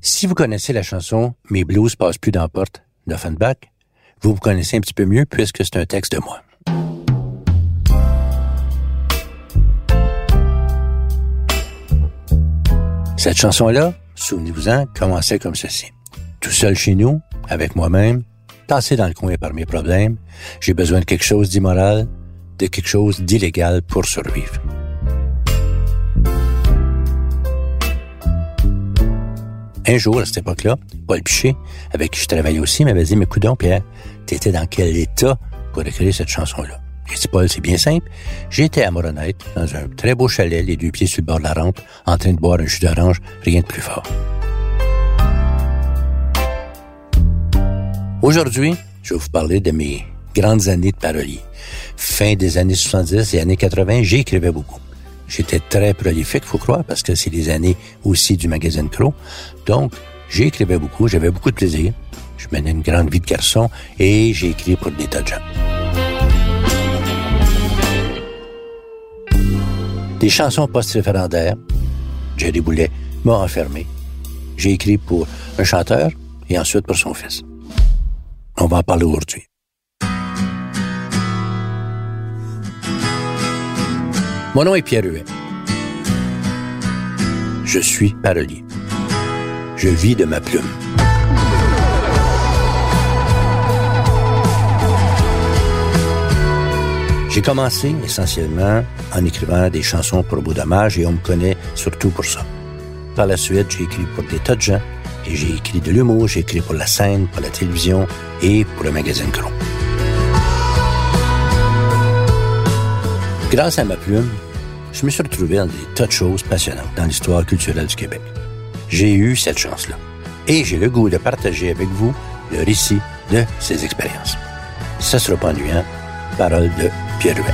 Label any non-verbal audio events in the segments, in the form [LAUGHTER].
Si vous connaissez la chanson Mes blues passent plus dans la porte d'Offenbach, vous vous connaissez un petit peu mieux puisque c'est un texte de moi. Cette chanson-là, souvenez-vous-en, commençait comme ceci. Tout seul chez nous, avec moi-même, tassé dans le coin par mes problèmes, j'ai besoin de quelque chose d'immoral, de quelque chose d'illégal pour survivre. Un jour, à cette époque-là, Paul Piché, avec qui je travaillais aussi, m'avait dit, mais coudon, Pierre, t'étais dans quel état pour écrire cette chanson-là? J'ai dit, Paul, c'est bien simple. J'étais à Moronette, dans un très beau chalet, les deux pieds sur le bord de la rampe, en train de boire un jus d'orange, rien de plus fort. Aujourd'hui, je vais vous parler de mes grandes années de parolier. Fin des années 70 et années 80, j'écrivais beaucoup. J'étais très prolifique, faut croire, parce que c'est les années aussi du magazine Crow. Donc, j'écrivais beaucoup, j'avais beaucoup de plaisir. Je menais une grande vie de garçon et j'ai écrit pour des tas de gens. Des chansons post-référendaires. Jerry Boulet m'a enfermé. J'ai écrit pour un chanteur et ensuite pour son fils. On va en parler aujourd'hui. Mon nom est Pierre Huet. Je suis parolier. Je vis de ma plume. J'ai commencé essentiellement en écrivant des chansons pour Beau et on me connaît surtout pour ça. Par la suite, j'ai écrit pour des tas de gens et j'ai écrit de l'humour, j'ai écrit pour la scène, pour la télévision et pour le magazine Cron. Grâce à ma plume, je me suis retrouvé dans des tas de choses passionnantes dans l'histoire culturelle du Québec. J'ai eu cette chance-là. Et j'ai le goût de partager avec vous le récit de ces expériences. Ça sera pas ennuyant. Parole de Pierre Huet.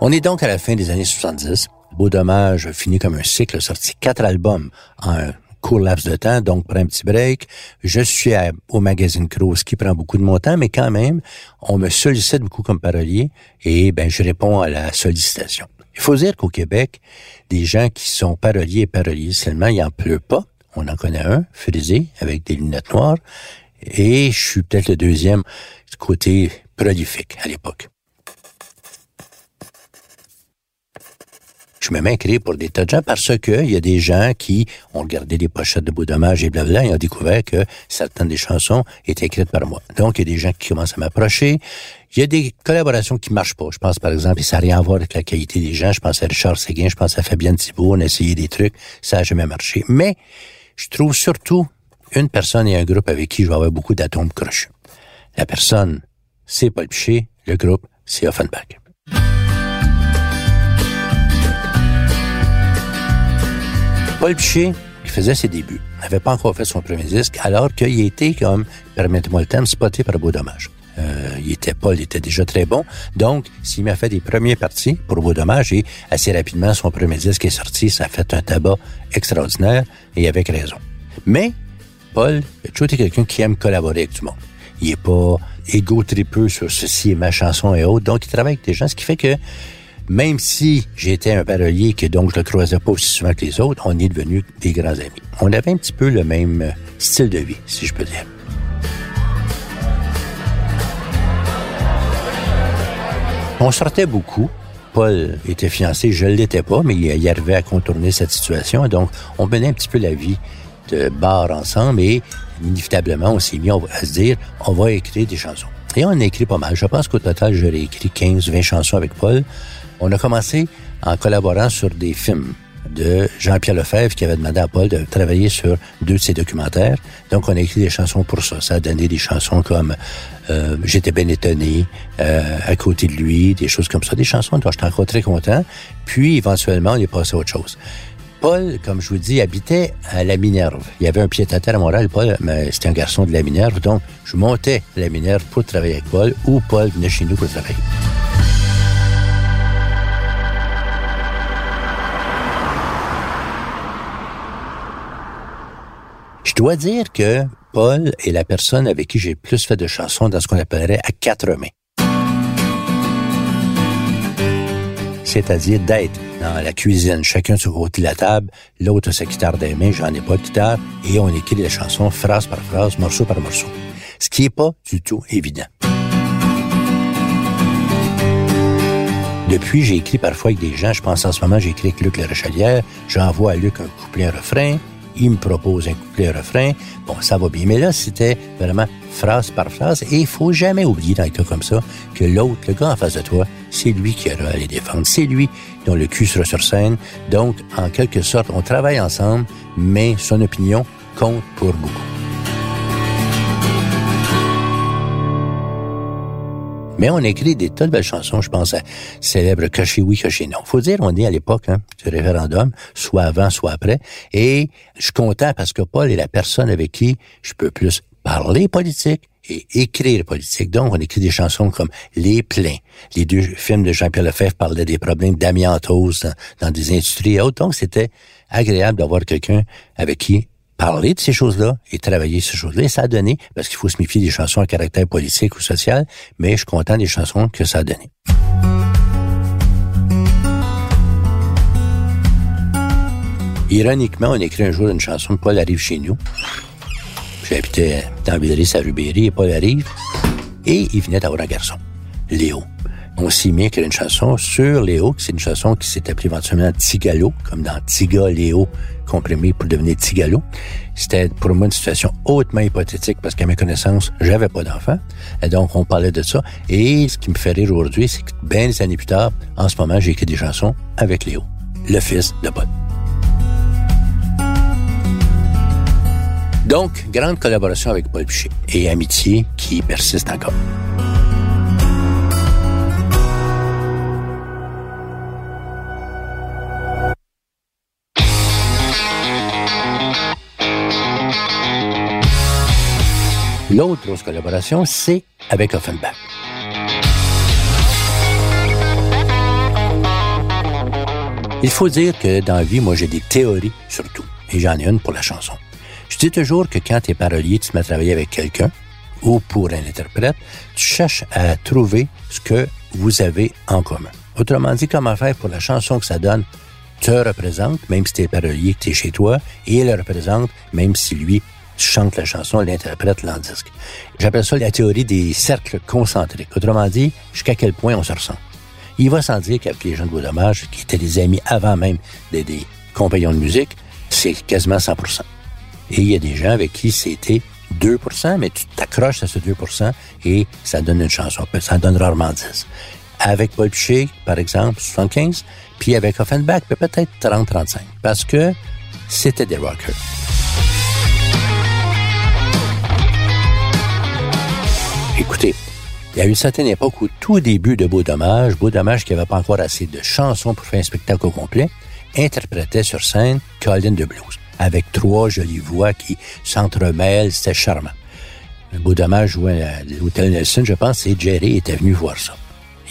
On est donc à la fin des années 70. Beau dommage fini comme un cycle, sorti quatre albums en un court laps de temps, donc pour un petit break. Je suis au magazine ce qui prend beaucoup de mon temps, mais quand même, on me sollicite beaucoup comme parolier et ben je réponds à la sollicitation. Il faut dire qu'au Québec, des gens qui sont paroliers et paroliers seulement, il en pleut pas. On en connaît un, frisé, avec des lunettes noires. Et je suis peut-être le deuxième côté prolifique à l'époque. Je me mets à pour des tas de gens parce que il y a des gens qui ont regardé des pochettes de beau dommage et blablabla et ont découvert que certaines des chansons étaient écrites par moi. Donc, il y a des gens qui commencent à m'approcher. Il y a des collaborations qui marchent pas. Je pense, par exemple, et ça n'a rien à voir avec la qualité des gens. Je pense à Richard Séguin, je pense à Fabienne Thibault. On a essayé des trucs. Ça n'a jamais marché. Mais, je trouve surtout une personne et un groupe avec qui je vais avoir beaucoup d'atomes crochus. La personne, c'est Paul Piché. Le groupe, c'est Offenbach. Paul Piché, il faisait ses débuts, n'avait pas encore fait son premier disque, alors qu'il était comme, permettez-moi le terme, spoté par Beau Dommage. Euh, il était Paul il était déjà très bon. Donc, s'il m'a fait des premiers parties pour Beau Dommage et assez rapidement, son premier disque est sorti, ça a fait un tabac extraordinaire et avec raison. Mais, Paul a toujours quelqu'un qui aime collaborer avec tout le monde. Il est pas égo-tripeux sur ceci et ma chanson et autres. Donc, il travaille avec des gens, ce qui fait que même si j'étais un parolier que donc je le croisais pas aussi souvent que les autres, on est devenus des grands amis. On avait un petit peu le même euh, style de vie, si je peux dire. On sortait beaucoup. Paul était fiancé, je ne l'étais pas, mais il arrivait à contourner cette situation. Donc, on menait un petit peu la vie de bar ensemble et inévitablement, on s'est mis à se dire, on va écrire des chansons. Et on a écrit pas mal. Je pense qu'au total, j'aurais écrit 15, 20 chansons avec Paul. On a commencé en collaborant sur des films de Jean-Pierre Lefebvre qui avait demandé à Paul de travailler sur deux de ses documentaires. Donc, on a écrit des chansons pour ça. Ça a donné des chansons comme euh, J'étais bien étonné, euh, À côté de lui, des choses comme ça. Des chansons dont j'étais encore très content. Puis, éventuellement, on est passé à autre chose. Paul, comme je vous dis, habitait à la Minerve. Il y avait un pied à terre à Montréal. Paul, mais c'était un garçon de la Minerve. Donc, je montais à la Minerve pour travailler avec Paul ou Paul venait chez nous pour travailler. Dois dire que Paul est la personne avec qui j'ai plus fait de chansons dans ce qu'on appellerait à quatre mains. C'est-à-dire d'être dans la cuisine, chacun sur côté de la table, l'autre sa guitare des mains, j'en ai pas de guitare, et on écrit les chansons phrase par phrase, morceau par morceau. Ce qui est pas du tout évident. Depuis, j'ai écrit parfois avec des gens, je pense en ce moment, j'ai écrit avec Luc Le j'envoie à Luc un couplet, un refrain, il me propose un couplet, un refrain, bon, ça va bien. Mais là, c'était vraiment phrase par phrase, et il faut jamais oublier dans un cas comme ça que l'autre, le gars en face de toi, c'est lui qui aura à les défendre, c'est lui dont le cul sera sur scène. Donc, en quelque sorte, on travaille ensemble, mais son opinion compte pour beaucoup. Mais on écrit des tas de belles chansons, je pense à célèbre oui, Coché non. Faut dire, on est à l'époque hein, du référendum, soit avant, soit après. Et je suis content parce que Paul est la personne avec qui je peux plus parler politique et écrire politique. Donc, on écrit des chansons comme Les Pleins. Les deux films de Jean-Pierre Lefebvre parlaient des problèmes d'amiantose dans, dans, des industries et autres. Donc, c'était agréable d'avoir quelqu'un avec qui parler de ces choses-là et travailler ces choses-là. Et ça a donné, parce qu'il faut se méfier des chansons à caractère politique ou social, mais je suis content des chansons que ça a donné. Ironiquement, on écrit un jour une chanson de Paul arrive chez nous. J'habitais dans Villeray, à Rubéry, et Paul arrive, et il venait d'avoir un garçon, Léo. On s'y met écrire une chanson sur Léo, c'est une chanson qui s'est appelée éventuellement Tigalo, comme dans Tiga Léo, comprimé pour devenir Tigalo. C'était pour moi une situation hautement hypothétique parce qu'à mes connaissances, j'avais pas d'enfant. Et donc, on parlait de ça. Et ce qui me fait rire aujourd'hui, c'est que bien des années plus tard, en ce moment, j'ai écrit des chansons avec Léo, le fils de Paul. Donc, grande collaboration avec Paul Piché et amitié qui persiste encore. L'autre grosse collaboration, c'est avec Offenbach. Il faut dire que dans la vie, moi, j'ai des théories surtout, et j'en ai une pour la chanson. Je dis toujours que quand tu es parolier, tu te mets à travailler avec quelqu'un, ou pour un interprète, tu cherches à trouver ce que vous avez en commun. Autrement dit, comment faire pour la chanson que ça donne te représente, même si tu es parolier, que tu es chez toi, et il le représente, même si lui chante la chanson, l'interprète disque. J'appelle ça la théorie des cercles concentriques. Autrement dit, jusqu'à quel point on se ressent. Il va sans dire qu'avec les gens de Beau qui étaient des amis avant même des, des compagnons de musique, c'est quasiment 100% Et il y a des gens avec qui c'était 2% mais tu t'accroches à ce 2% et ça donne une chanson. Ça donne rarement 10. Avec Paul Piché, par exemple, 75, puis avec Offenbach, peut-être 30-35, parce que c'était des rockers. Écoutez, il y a une certaine époque où tout début de Beau Dommage, Beau Dommage qui n'avait pas encore assez de chansons pour faire un spectacle au complet, interprétait sur scène Colin de Blues, avec trois jolies voix qui s'entremêlent, c'était charmant. Beau Dommage jouait à l'Hôtel Nelson, je pense, et Jerry était venu voir ça.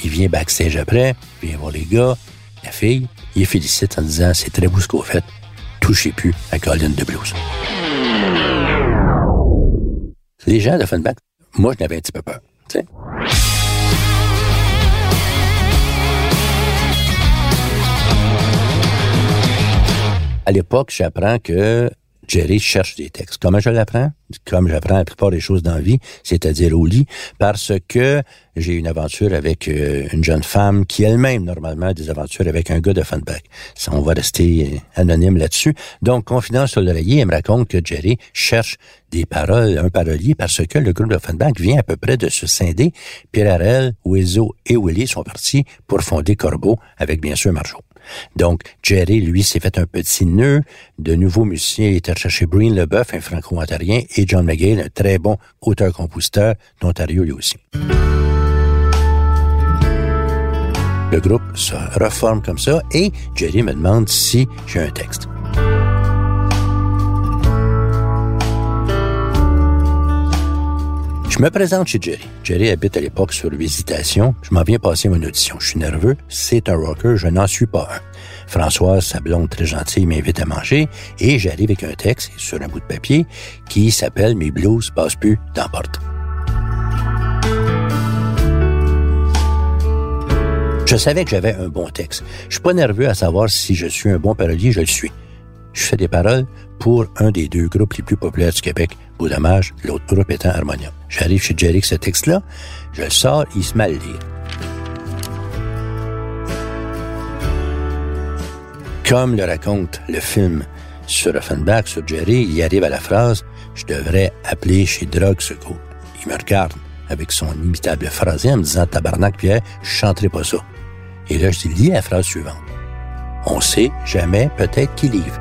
Il vient backstage après, vient voir les gars, la fille, il félicite en disant c'est très beau ce qu'on fait, touchez plus à Colin de Blues. Les gens de Funback moi, je n'avais un petit peu peur. sais. À l'époque, j'apprends que Jerry cherche des textes. Comment je l'apprends? Comme j'apprends la plupart des choses dans la vie, c'est-à-dire au lit, parce que j'ai une aventure avec euh, une jeune femme qui elle-même, normalement, a des aventures avec un gars de Funback. Ça, on va rester euh, anonyme là-dessus. Donc, confidence sur l'oreiller, elle me raconte que Jerry cherche des paroles, un parolier, parce que le groupe de Funback vient à peu près de se scinder. Pierre Harel, Wezo et Willy sont partis pour fonder Corbeau avec, bien sûr, Marjo. Donc, Jerry, lui, s'est fait un petit nœud. De nouveaux musiciens, il était cherché Breen Leboeuf, un franco-ontarien, et John McGill, un très bon auteur-compositeur d'Ontario lui aussi. Le groupe se reforme comme ça et Jerry me demande si j'ai un texte. Je me présente chez Jerry. Jerry habite à l'époque sur Visitation. Je m'en viens passer mon audition. Je suis nerveux. C'est un rocker. Je n'en suis pas un. Françoise, sa blonde très gentille, m'invite à manger et j'arrive avec un texte sur un bout de papier qui s'appelle Mes blues passent plus dans. Je savais que j'avais un bon texte. Je suis pas nerveux à savoir si je suis un bon parolier, je le suis. Je fais des paroles pour un des deux groupes les plus populaires du Québec, Beau dommage, l'autre groupe étant Harmonium. J'arrive chez Jerry avec ce texte-là, je le sors, il se met à le lire. Comme le raconte le film sur Offenbach, sur Jerry, il arrive à la phrase « Je devrais appeler chez Drug Secours ». Il me regarde avec son imitable phrasé en me disant « Tabarnak, Pierre, je chanterai pas ça ». Et là, je dis, lis la phrase suivante. On sait jamais, peut-être qu'il livre.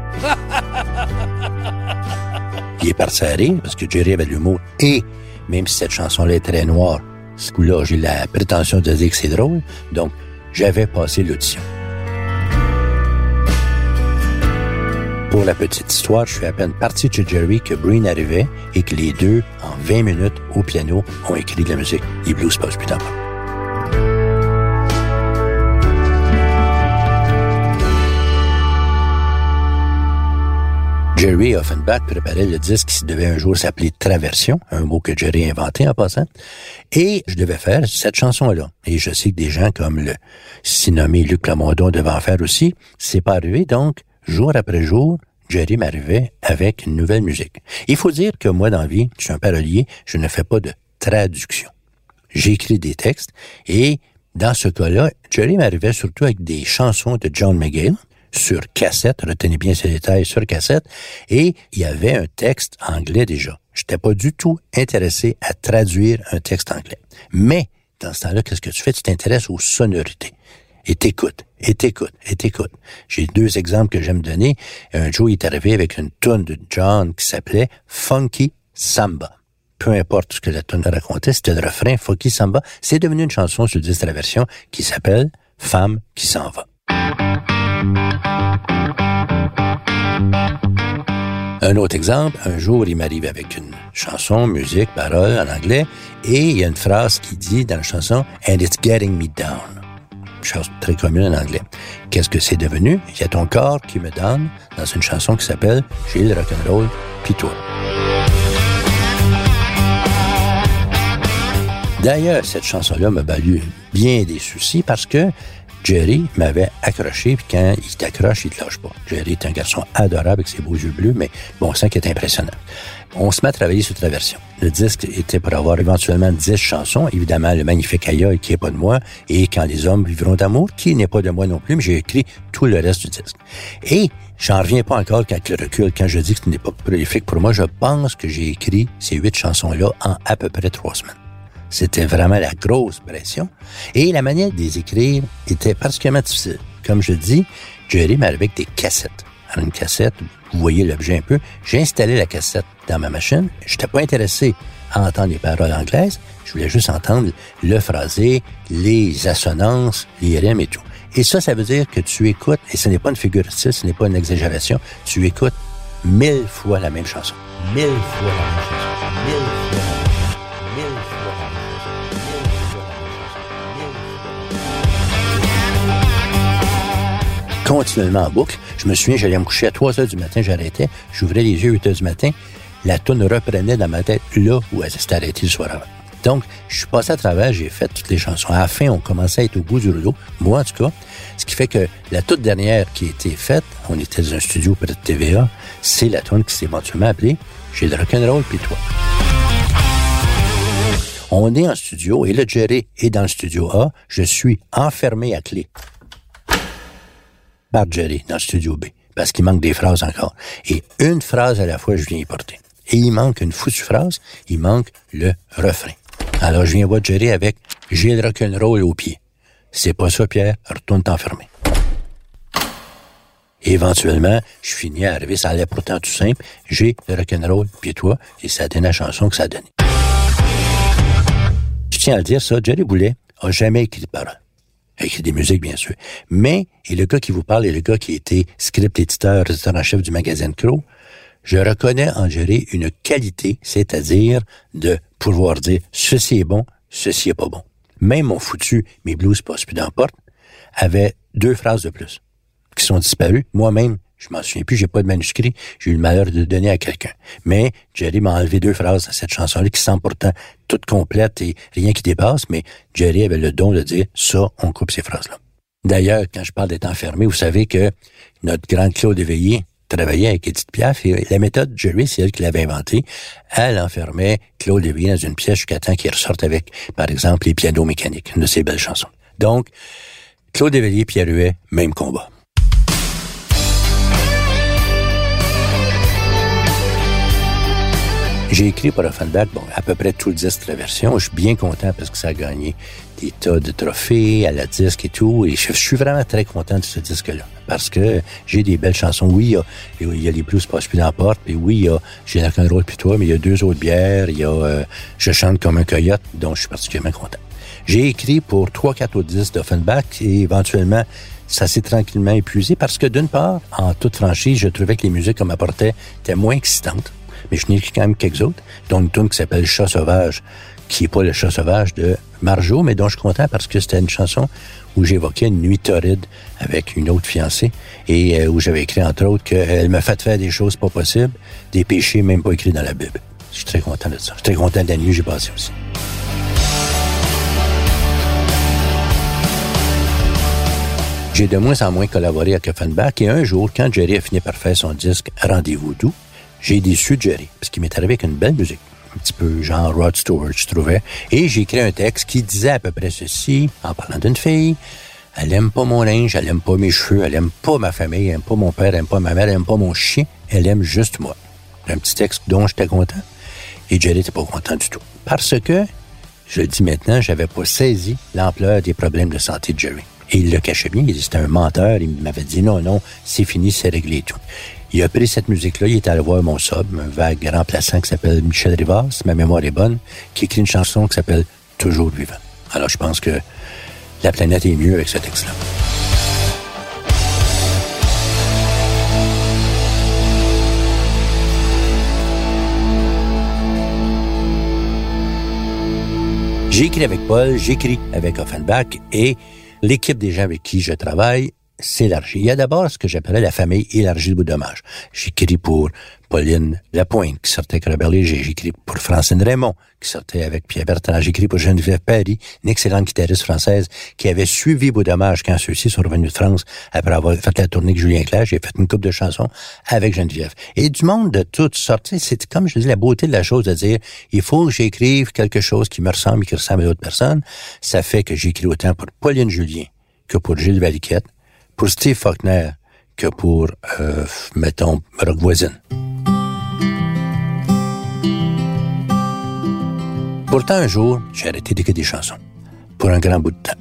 Parce que Jerry avait l'humour. Et même si cette chanson-là est très noire, ce coup-là, j'ai la prétention de dire que c'est drôle. Donc, j'avais passé l'audition. Pour la petite histoire, je suis à peine parti de chez Jerry que Breen arrivait et que les deux, en 20 minutes, au piano, ont écrit de la musique. Les blues passent plus tard. Jerry Offenbach préparait le disque qui devait un jour s'appeler Traversion, un mot que Jerry a inventé en passant, et je devais faire cette chanson-là. Et je sais que des gens comme le si Luc Plamondon devaient en faire aussi. C'est pas arrivé, donc, jour après jour, Jerry m'arrivait avec une nouvelle musique. Il faut dire que moi, dans la vie, je suis un parolier, je ne fais pas de traduction. J'écris des textes et dans ce cas-là, Jerry m'arrivait surtout avec des chansons de John McGill, sur cassette, retenez bien ces détails, sur cassette, et il y avait un texte anglais déjà. Je n'étais pas du tout intéressé à traduire un texte anglais. Mais, dans ce temps-là, qu'est-ce que tu fais? Tu t'intéresses aux sonorités. Et t'écoutes, et t'écoutes, et t'écoutes. J'ai deux exemples que j'aime donner. Un jour, il est arrivé avec une tune de John qui s'appelait Funky Samba. Peu importe ce que la tune racontait, c'était le refrain Funky Samba. C'est devenu une chanson sur le disque de la version qui s'appelle Femme qui s'en va. Un autre exemple, un jour, il m'arrive avec une chanson, musique, parole en anglais, et il y a une phrase qui dit dans la chanson « And it's getting me down ». Chose très commune en anglais. Qu'est-ce que c'est devenu? Il y a ton corps qui me donne dans une chanson qui s'appelle « J'ai le rock'n'roll, puis toi ». D'ailleurs, cette chanson-là m'a valu bien des soucis parce que Jerry m'avait accroché, puis quand il t'accroche, il te lâche pas. Jerry est un garçon adorable avec ses beaux yeux bleus, mais bon sang qui est impressionnant. On se met à travailler sur la version. Le disque était pour avoir éventuellement 10 chansons. Évidemment, le magnifique aïeul qui est pas de moi et Quand les hommes vivront d'amour, qui n'est pas de moi non plus, mais j'ai écrit tout le reste du disque. Et j'en reviens pas encore qu'avec le recul, quand je dis que ce n'est pas prolifique pour moi, je pense que j'ai écrit ces huit chansons-là en à peu près trois semaines. C'était vraiment la grosse pression. Et la manière de les écrire était particulièrement difficile. Comme je dis, Jerry m'arrivait avec des cassettes. Alors, une cassette, vous voyez l'objet un peu. J'ai installé la cassette dans ma machine. Je n'étais pas intéressé à entendre les paroles anglaises. Je voulais juste entendre le phrasé, les assonances, les rimes et tout. Et ça, ça veut dire que tu écoutes, et ce n'est pas une figure style, ce n'est pas une exagération, tu écoutes mille fois la même chanson. Mille fois la même chanson. Mille fois la même continuellement en boucle. Je me souviens, j'allais me coucher à 3 heures du matin, j'arrêtais, j'ouvrais les yeux à 8 heures du matin, la toune reprenait dans ma tête là où elle s'était arrêtée le soir avant. Donc, je suis passé à travers, j'ai fait toutes les chansons. À la fin, on commençait à être au bout du rouleau, moi en tout cas. Ce qui fait que la toute dernière qui a été faite, on était dans un studio près de TVA, c'est la tune qui s'est éventuellement appelée J'ai le rock'n'roll puis toi. On est en studio et le Jerry est dans le studio A. Je suis enfermé à clé par Jerry dans le studio B, parce qu'il manque des phrases encore. Et une phrase à la fois, je viens y porter. Et il manque une foutue phrase, il manque le refrain. Alors je viens voir Jerry avec « J'ai le rock'n'roll au pied ». C'est pas ça, Pierre, retourne t'enfermer. éventuellement, je finis à arriver, ça allait pourtant tout simple. J'ai le rock'n'roll, puis toi, et ça a donné la chanson que ça a donné. Tiens à le dire, ça, Jerry Boulet a jamais écrit de paroles écrit des musiques, bien sûr. Mais, et le gars qui vous parle est le gars qui était script éditeur, rédacteur en chef du magazine Crow. Je reconnais en Jerry une qualité, c'est-à-dire de pouvoir dire ceci est bon, ceci est pas bon. Même mon foutu, mes blues pas plus d'emporte, avait deux phrases de plus qui sont disparues. Moi-même, je m'en souviens plus, j'ai pas de manuscrit, j'ai eu le malheur de le donner à quelqu'un. Mais Jerry m'a enlevé deux phrases à cette chanson-là qui sont pourtant toutes complètes et rien qui dépasse, mais Jerry avait le don de dire ça, on coupe ces phrases-là. D'ailleurs, quand je parle d'être enfermé, vous savez que notre grande Claude Éveillé, travaillait avec Edith Piaf et la méthode Jerry, c'est elle qui l'avait inventée. Elle enfermait Claude Lévy dans une pièce jusqu'à temps qu'il ressorte avec, par exemple, les pianos mécaniques, une de ses belles chansons. Donc, Claude Léveillé, Pierre Huet, même combat. J'ai écrit pour Offenbach, bon, à peu près tout le disque de la version. Je suis bien content parce que ça a gagné des tas de trophées à la disque et tout. Et je, suis vraiment très content de ce disque-là. Parce que j'ai des belles chansons. Oui, il y a, les blues passe plus d'emporte. Puis oui, il y a J'ai un rôle puis toi, mais il y a deux autres bières. Il y a euh, Je chante comme un coyote, dont je suis particulièrement content. J'ai écrit pour trois, quatre autres disques d'Offenbach et éventuellement, ça s'est tranquillement épuisé parce que d'une part, en toute franchise, je trouvais que les musiques qu'on m'apportait étaient moins excitantes mais je n'ai quand même quelques autres, dont une tune qui s'appelle Chat sauvage, qui n'est pas le chat sauvage de Marjo, mais dont je suis content parce que c'était une chanson où j'évoquais une nuit torride avec une autre fiancée et euh, où j'avais écrit entre autres qu'elle m'a fait faire des choses pas possibles, des péchés même pas écrits dans la Bible. Je suis très content de ça. Je suis très content de la nuit j'ai passée aussi. J'ai de moins en moins collaboré avec Offenbach et un jour, quand Jerry a fini par faire son disque Rendez-vous doux, j'ai déçu Jerry, parce qu'il m'est arrivé avec une belle musique, un petit peu genre Rod Stewart, je trouvais. Et j'ai écrit un texte qui disait à peu près ceci, en parlant d'une fille. Elle aime pas mon linge, elle aime pas mes cheveux, elle aime pas ma famille, elle aime pas mon père, elle aime pas ma mère, elle aime pas mon chien, elle aime juste moi. Un petit texte dont j'étais content. Et Jerry n'était pas content du tout. Parce que, je le dis maintenant, j'avais pas saisi l'ampleur des problèmes de santé de Jerry. Et il le cachait bien, il c'était un menteur, il m'avait dit non, non, c'est fini, c'est réglé tout. Il a pris cette musique-là, il est allé voir mon sub, un vague remplaçant qui s'appelle Michel Rivas, ma mémoire est bonne, qui écrit une chanson qui s'appelle Toujours vivant. Alors je pense que la planète est mieux avec ce texte-là. J'ai écrit avec Paul, j'écris avec Offenbach et l'équipe des gens avec qui je travaille s'élargit. Il y a d'abord ce que j'appelais la famille élargie de dommage. J'écris pour Pauline Lapointe, qui sortait avec Robert Léger. J'écris pour Francine Raymond, qui sortait avec Pierre Bertrand. J'écris pour Geneviève Paris, une excellente guitariste française, qui avait suivi Beau Dommage quand ceux-ci sont revenus de France après avoir fait la tournée avec Julien Clerc. J'ai fait une coupe de chansons avec Geneviève. Et du monde de toutes sortes. C'est comme je dis, la beauté de la chose de dire, il faut que j'écrive quelque chose qui me ressemble et qui ressemble à d'autres personnes. Ça fait que j'écris autant pour Pauline Julien que pour Gilles Valiquette pour Steve Faulkner que pour, euh, mettons, Rock Voisine. Pourtant, un jour, j'ai arrêté d'écrire des chansons. Pour un grand bout de temps.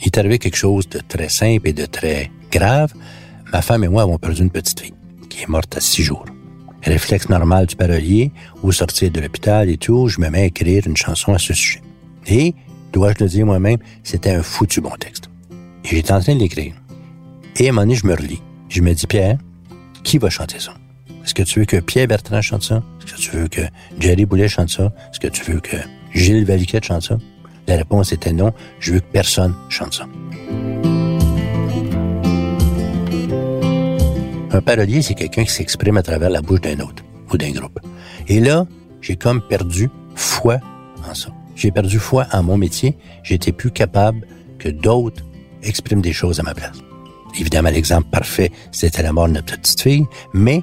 Il est arrivé quelque chose de très simple et de très grave. Ma femme et moi avons perdu une petite fille, qui est morte à six jours. Réflexe normal du parolier, au sortir de l'hôpital et tout, je me mets à écrire une chanson à ce sujet. Et, dois-je le dire moi-même, c'était un foutu bon texte. Et j'étais en train de l'écrire. Et à un moment donné, je me relis. Je me dis, Pierre, qui va chanter ça? Est-ce que tu veux que Pierre Bertrand chante ça? Est-ce que tu veux que Jerry Boulet chante ça? Est-ce que tu veux que Gilles Valiquette chante ça? La réponse était non. Je veux que personne chante ça. Un parolier, c'est quelqu'un qui s'exprime à travers la bouche d'un autre ou d'un groupe. Et là, j'ai comme perdu foi en ça. J'ai perdu foi en mon métier. J'étais plus capable que d'autres expriment des choses à ma place. Évidemment, l'exemple parfait, c'était la mort de notre petite fille, mais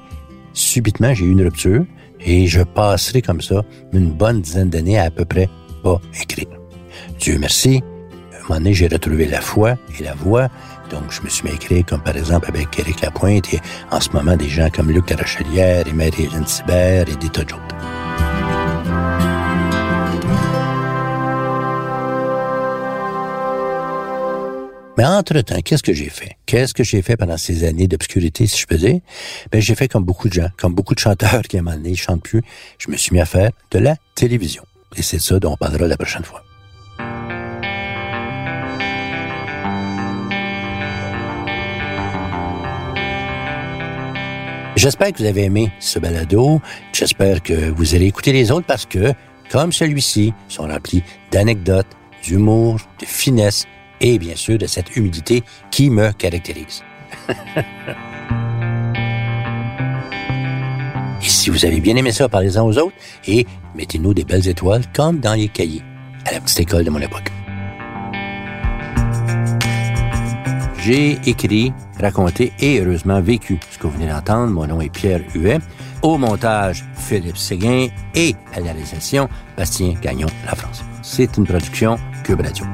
subitement, j'ai eu une rupture et je passerai comme ça une bonne dizaine d'années à à peu près pas écrire. Dieu merci, à un moment donné, j'ai retrouvé la foi et la voix, donc je me suis mis comme par exemple avec Éric Lapointe et en ce moment des gens comme Luc Rochelière et Marie-Hélène Sibert et des tas d'autres. Mais entre-temps, qu'est-ce que j'ai fait? Qu'est-ce que j'ai fait pendant ces années d'obscurité, si je peux dire? Ben, j'ai fait comme beaucoup de gens, comme beaucoup de chanteurs [LAUGHS] qui, à un moment donné, chantent plus. Je me suis mis à faire de la télévision. Et c'est ça dont on parlera la prochaine fois. J'espère que vous avez aimé ce balado. J'espère que vous allez écouter les autres parce que, comme celui-ci, sont remplis d'anecdotes, d'humour, de finesse et bien sûr de cette humilité qui me caractérise. et si vous avez bien aimé ça, parlez-en aux autres et mettez-nous des belles étoiles comme dans les cahiers à la petite école de mon époque. J'ai écrit, raconté et heureusement vécu ce que vous venez d'entendre. Mon nom est Pierre Huet. Au montage, Philippe Séguin et à la réalisation, Bastien Gagnon, La France. C'est une production Cube Radio.